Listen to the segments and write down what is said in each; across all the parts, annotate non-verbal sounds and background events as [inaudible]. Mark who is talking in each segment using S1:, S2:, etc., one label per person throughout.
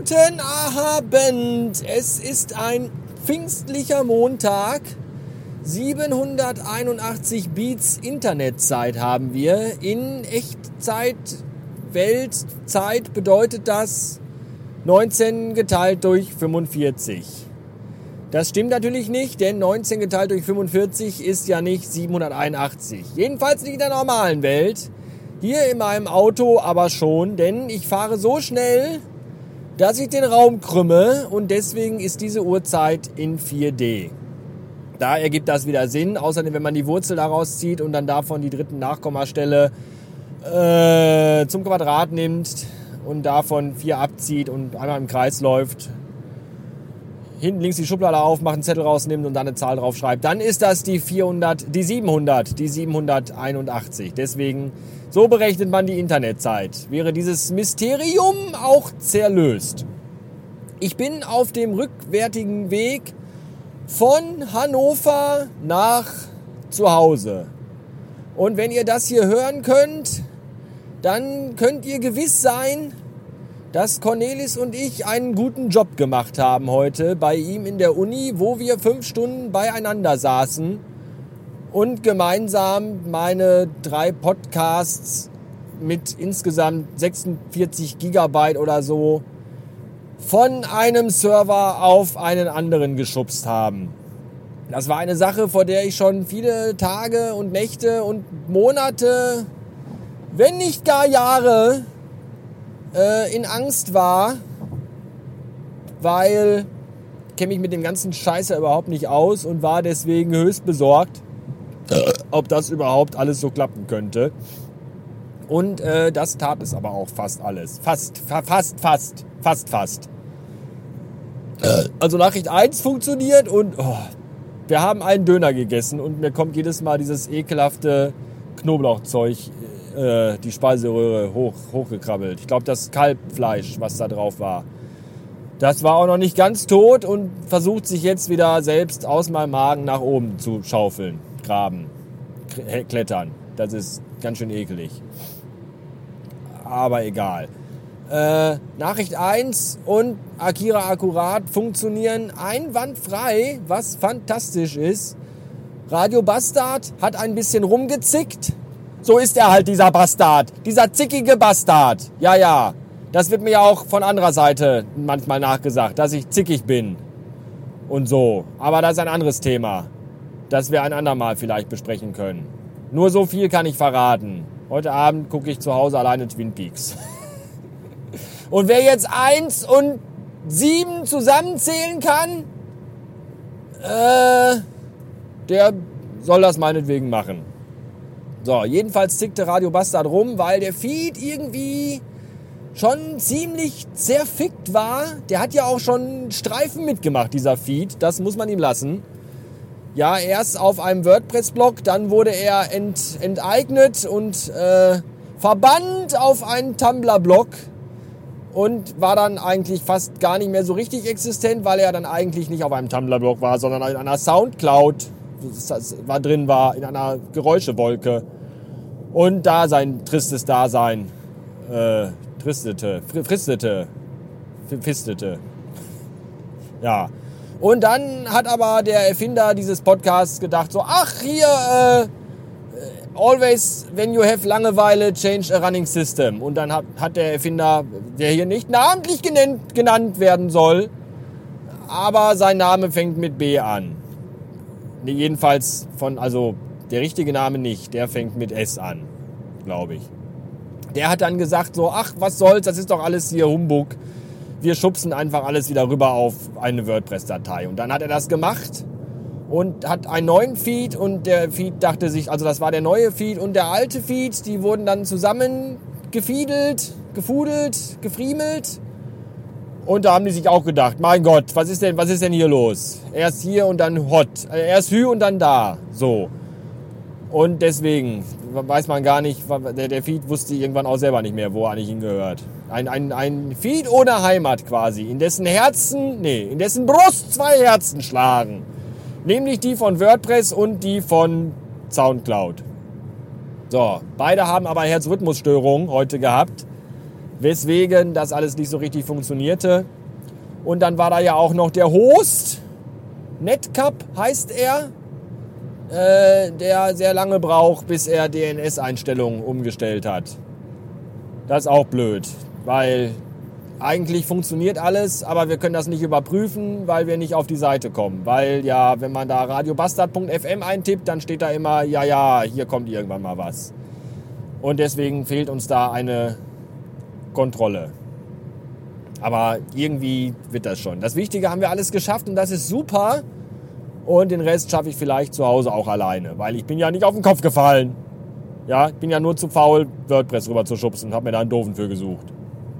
S1: Guten Abend! Es ist ein pfingstlicher Montag. 781 Beats Internetzeit haben wir. In Echtzeit, Weltzeit bedeutet das 19 geteilt durch 45. Das stimmt natürlich nicht, denn 19 geteilt durch 45 ist ja nicht 781. Jedenfalls nicht in der normalen Welt. Hier in meinem Auto aber schon, denn ich fahre so schnell, dass ich den Raum krümme und deswegen ist diese Uhrzeit in 4D. Da ergibt das wieder Sinn, außerdem wenn man die Wurzel daraus zieht und dann davon die dritten Nachkommastelle äh, zum Quadrat nimmt und davon 4 abzieht und einmal im Kreis läuft, hinten links die Schublade aufmacht, einen Zettel rausnimmt und dann eine Zahl draufschreibt, dann ist das die 400, die 700, die 781. Deswegen, so berechnet man die Internetzeit. Wäre dieses Mysterium auch zerlöst. Ich bin auf dem rückwärtigen Weg von Hannover nach zu Hause. Und wenn ihr das hier hören könnt, dann könnt ihr gewiss sein, dass Cornelis und ich einen guten Job gemacht haben heute bei ihm in der Uni, wo wir fünf Stunden beieinander saßen und gemeinsam meine drei Podcasts mit insgesamt 46 Gigabyte oder so von einem Server auf einen anderen geschubst haben. Das war eine Sache, vor der ich schon viele Tage und Nächte und Monate, wenn nicht gar Jahre äh, in Angst war, weil ich kenne mich mit dem ganzen Scheiße überhaupt nicht aus und war deswegen höchst besorgt, ob das überhaupt alles so klappen könnte. Und äh, das tat es aber auch fast alles. Fast, fa fast, fast, fast, fast. Also Nachricht 1 funktioniert und oh, wir haben einen Döner gegessen und mir kommt jedes Mal dieses ekelhafte Knoblauchzeug äh, die Speiseröhre hoch, hochgekrabbelt. Ich glaube, das Kalbfleisch, was da drauf war. Das war auch noch nicht ganz tot und versucht sich jetzt wieder selbst aus meinem Magen nach oben zu schaufeln, graben, klettern. Das ist ganz schön ekelig. Aber egal. Äh, Nachricht 1 und Akira Akkurat funktionieren einwandfrei, was fantastisch ist. Radio Bastard hat ein bisschen rumgezickt, so ist er halt, dieser Bastard. Dieser zickige Bastard. Ja, ja. Das wird mir ja auch von anderer Seite manchmal nachgesagt, dass ich zickig bin. Und so. Aber das ist ein anderes Thema. Das wir ein andermal vielleicht besprechen können. Nur so viel kann ich verraten. Heute Abend gucke ich zu Hause alleine Twin Peaks. [laughs] Und wer jetzt eins und sieben zusammenzählen kann, äh, der soll das meinetwegen machen. So, jedenfalls tickte Radio Bastard rum, weil der Feed irgendwie schon ziemlich zerfickt war. Der hat ja auch schon Streifen mitgemacht, dieser Feed. Das muss man ihm lassen. Ja, erst auf einem WordPress-Blog, dann wurde er ent, enteignet und äh, verbannt auf einen Tumblr-Blog und war dann eigentlich fast gar nicht mehr so richtig existent, weil er dann eigentlich nicht auf einem Tumblr-Blog war, sondern in einer Soundcloud war drin war, in einer Geräuschewolke. Und da sein tristes Dasein äh, tristete, fristete, fistete. Ja. Und dann hat aber der Erfinder dieses Podcasts gedacht, so, ach, hier, äh, always, when you have Langeweile, change a running system. Und dann hat, hat der Erfinder, der hier nicht namentlich genannt, genannt werden soll, aber sein Name fängt mit B an. Nee, jedenfalls von, also der richtige Name nicht, der fängt mit S an, glaube ich. Der hat dann gesagt so, ach, was soll's, das ist doch alles hier Humbug. Wir schubsen einfach alles wieder rüber auf eine WordPress-Datei. Und dann hat er das gemacht und hat einen neuen Feed und der Feed dachte sich, also das war der neue Feed und der alte Feed, die wurden dann zusammen gefiedelt, gefudelt, gefriemelt und da haben die sich auch gedacht, mein Gott, was ist denn, was ist denn hier los? Erst hier und dann hot. Äh, erst hü und dann da. So. Und deswegen weiß man gar nicht, der, Feed wusste irgendwann auch selber nicht mehr, wo er eigentlich hingehört. Ein, ein, ein Feed ohne Heimat quasi, in dessen Herzen, nee, in dessen Brust zwei Herzen schlagen. Nämlich die von WordPress und die von Soundcloud. So, beide haben aber Herzrhythmusstörungen heute gehabt weswegen das alles nicht so richtig funktionierte. Und dann war da ja auch noch der Host, Netcup heißt er, äh, der sehr lange braucht, bis er DNS-Einstellungen umgestellt hat. Das ist auch blöd, weil eigentlich funktioniert alles, aber wir können das nicht überprüfen, weil wir nicht auf die Seite kommen. Weil ja, wenn man da radiobastard.fm eintippt, dann steht da immer, ja, ja, hier kommt irgendwann mal was. Und deswegen fehlt uns da eine Kontrolle. Aber irgendwie wird das schon. Das Wichtige haben wir alles geschafft und das ist super. Und den Rest schaffe ich vielleicht zu Hause auch alleine, weil ich bin ja nicht auf den Kopf gefallen. Ja, ich bin ja nur zu faul, WordPress rüber zu schubsen und habe mir da einen Doofen für gesucht.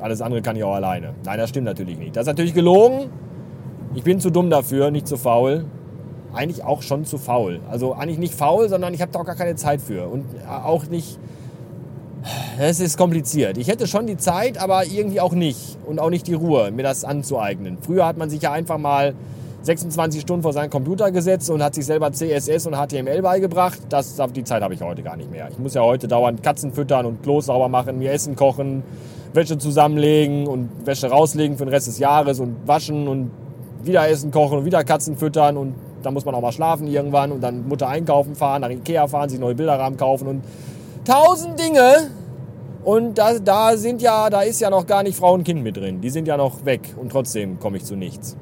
S1: Alles andere kann ich auch alleine. Nein, das stimmt natürlich nicht. Das ist natürlich gelogen. Ich bin zu dumm dafür, nicht zu faul. Eigentlich auch schon zu faul. Also eigentlich nicht faul, sondern ich habe da auch gar keine Zeit für. Und auch nicht... Es ist kompliziert. Ich hätte schon die Zeit, aber irgendwie auch nicht. Und auch nicht die Ruhe, mir das anzueignen. Früher hat man sich ja einfach mal 26 Stunden vor seinen Computer gesetzt und hat sich selber CSS und HTML beigebracht. Das, die Zeit habe ich heute gar nicht mehr. Ich muss ja heute dauernd Katzen füttern und Klos sauber machen, mir Essen kochen, Wäsche zusammenlegen und Wäsche rauslegen für den Rest des Jahres und waschen und wieder Essen kochen und wieder Katzen füttern und dann muss man auch mal schlafen irgendwann und dann Mutter einkaufen fahren, nach Ikea fahren, sich neue Bilderrahmen kaufen und tausend Dinge. Und da, da sind ja, da ist ja noch gar nicht Frau und Kind mit drin. Die sind ja noch weg und trotzdem komme ich zu nichts.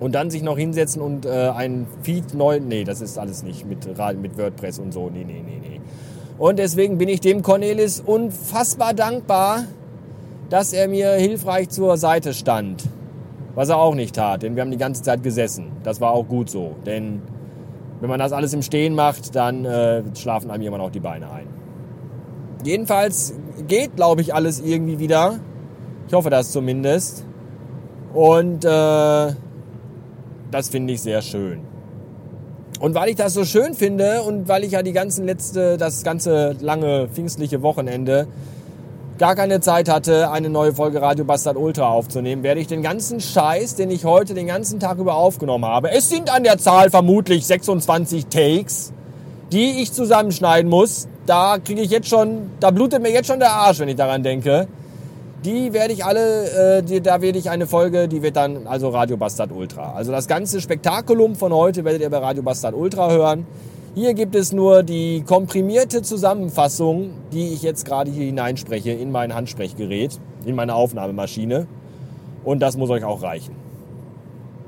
S1: Und dann sich noch hinsetzen und äh, ein Feed neu. Nee, das ist alles nicht mit, mit WordPress und so. Nee, nee, nee, nee. Und deswegen bin ich dem Cornelis unfassbar dankbar, dass er mir hilfreich zur Seite stand. Was er auch nicht tat, denn wir haben die ganze Zeit gesessen. Das war auch gut so. Denn wenn man das alles im Stehen macht, dann äh, schlafen einem irgendwann auch die Beine ein. Jedenfalls geht, glaube ich, alles irgendwie wieder. Ich hoffe das zumindest. Und äh, das finde ich sehr schön. Und weil ich das so schön finde und weil ich ja die ganzen letzte, das ganze lange pfingstliche Wochenende gar keine Zeit hatte, eine neue Folge Radio Bastard Ultra aufzunehmen, werde ich den ganzen Scheiß, den ich heute den ganzen Tag über aufgenommen habe, es sind an der Zahl vermutlich 26 Takes, die ich zusammenschneiden muss. Da kriege ich jetzt schon, da blutet mir jetzt schon der Arsch, wenn ich daran denke. Die werde ich alle, äh, die, da werde ich eine Folge, die wird dann also Radio Bastard Ultra. Also das ganze Spektakulum von heute werdet ihr bei Radio Bastard Ultra hören. Hier gibt es nur die komprimierte Zusammenfassung, die ich jetzt gerade hier hineinspreche in mein Handsprechgerät, in meine Aufnahmemaschine. Und das muss euch auch reichen.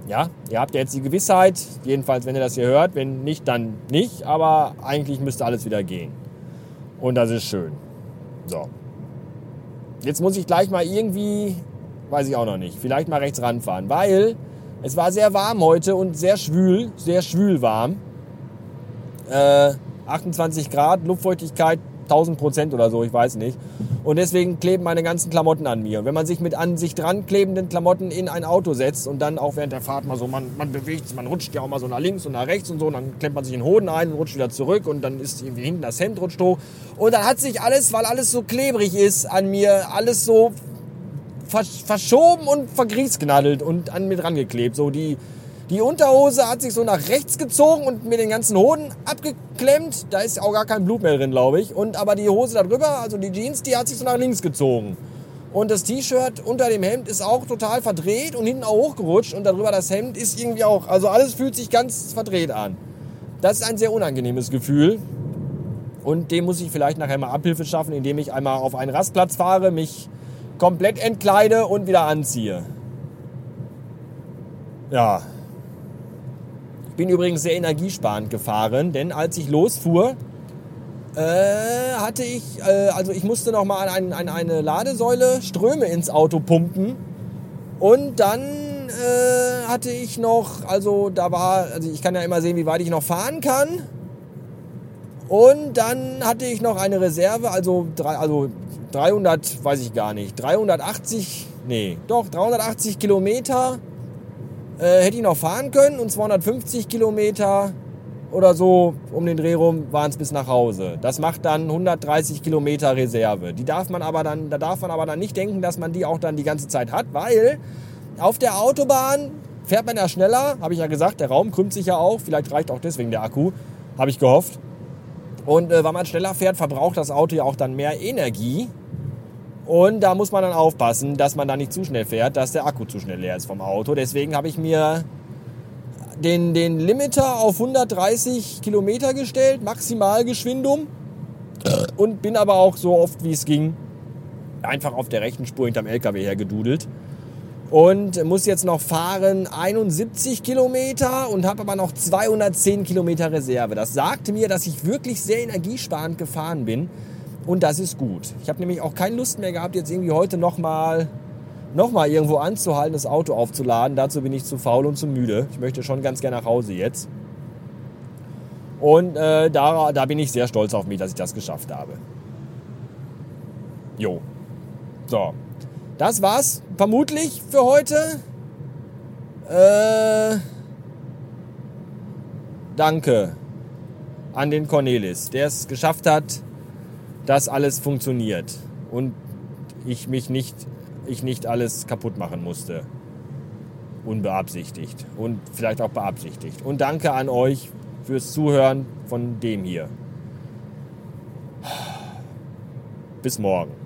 S1: Ja, ihr habt jetzt die Gewissheit, jedenfalls wenn ihr das hier hört, wenn nicht, dann nicht, aber eigentlich müsste alles wieder gehen. Und das ist schön. So. Jetzt muss ich gleich mal irgendwie, weiß ich auch noch nicht, vielleicht mal rechts ranfahren, weil es war sehr warm heute und sehr schwül, sehr schwül warm. Äh, 28 Grad, Luftfeuchtigkeit 1000 Prozent oder so, ich weiß nicht. Und deswegen kleben meine ganzen Klamotten an mir. Und wenn man sich mit an sich dran klebenden Klamotten in ein Auto setzt und dann auch während der Fahrt mal so, man, man bewegt sich, man rutscht ja auch mal so nach links und nach rechts und so, und dann klemmt man sich den Hoden ein und rutscht wieder zurück und dann ist irgendwie hinten das Hemd rutscht hoch. Und dann hat sich alles, weil alles so klebrig ist an mir, alles so verschoben und vergriesgnaddelt und an mir dran geklebt. So die, die Unterhose hat sich so nach rechts gezogen und mir den ganzen Hoden abgeklemmt. Da ist auch gar kein Blut mehr drin, glaube ich. Und aber die Hose darüber, also die Jeans, die hat sich so nach links gezogen. Und das T-Shirt unter dem Hemd ist auch total verdreht und hinten auch hochgerutscht. Und darüber das Hemd ist irgendwie auch, also alles fühlt sich ganz verdreht an. Das ist ein sehr unangenehmes Gefühl. Und dem muss ich vielleicht nachher mal Abhilfe schaffen, indem ich einmal auf einen Rastplatz fahre, mich komplett entkleide und wieder anziehe. Ja, bin übrigens sehr energiesparend gefahren, denn als ich losfuhr, äh, hatte ich, äh, also ich musste noch mal an, an, eine Ladesäule Ströme ins Auto pumpen und dann äh, hatte ich noch, also da war, also ich kann ja immer sehen, wie weit ich noch fahren kann. Und dann hatte ich noch eine Reserve, also, drei, also 300, weiß ich gar nicht, 380, nee, doch 380 Kilometer äh, hätte ich noch fahren können und 250 Kilometer oder so um den Dreh rum waren es bis nach Hause. Das macht dann 130 Kilometer Reserve. Die darf man aber dann, da darf man aber dann nicht denken, dass man die auch dann die ganze Zeit hat, weil auf der Autobahn fährt man ja schneller, habe ich ja gesagt, der Raum krümmt sich ja auch, vielleicht reicht auch deswegen der Akku, habe ich gehofft. Und äh, weil man schneller fährt, verbraucht das Auto ja auch dann mehr Energie. Und da muss man dann aufpassen, dass man da nicht zu schnell fährt, dass der Akku zu schnell leer ist vom Auto. Deswegen habe ich mir den, den Limiter auf 130 Kilometer gestellt, Maximalgeschwindung. Und bin aber auch so oft wie es ging einfach auf der rechten Spur hinterm LKW hergedudelt. Und muss jetzt noch fahren 71 Kilometer und habe aber noch 210 Kilometer Reserve. Das sagte mir, dass ich wirklich sehr energiesparend gefahren bin. Und das ist gut. Ich habe nämlich auch keine Lust mehr gehabt, jetzt irgendwie heute nochmal noch mal irgendwo anzuhalten, das Auto aufzuladen. Dazu bin ich zu faul und zu müde. Ich möchte schon ganz gerne nach Hause jetzt. Und äh, da, da bin ich sehr stolz auf mich, dass ich das geschafft habe. Jo. So. Das war's vermutlich für heute. Äh, danke an den Cornelis, der es geschafft hat, dass alles funktioniert und ich mich nicht, ich nicht alles kaputt machen musste. Unbeabsichtigt und vielleicht auch beabsichtigt. Und danke an euch fürs Zuhören von dem hier. Bis morgen.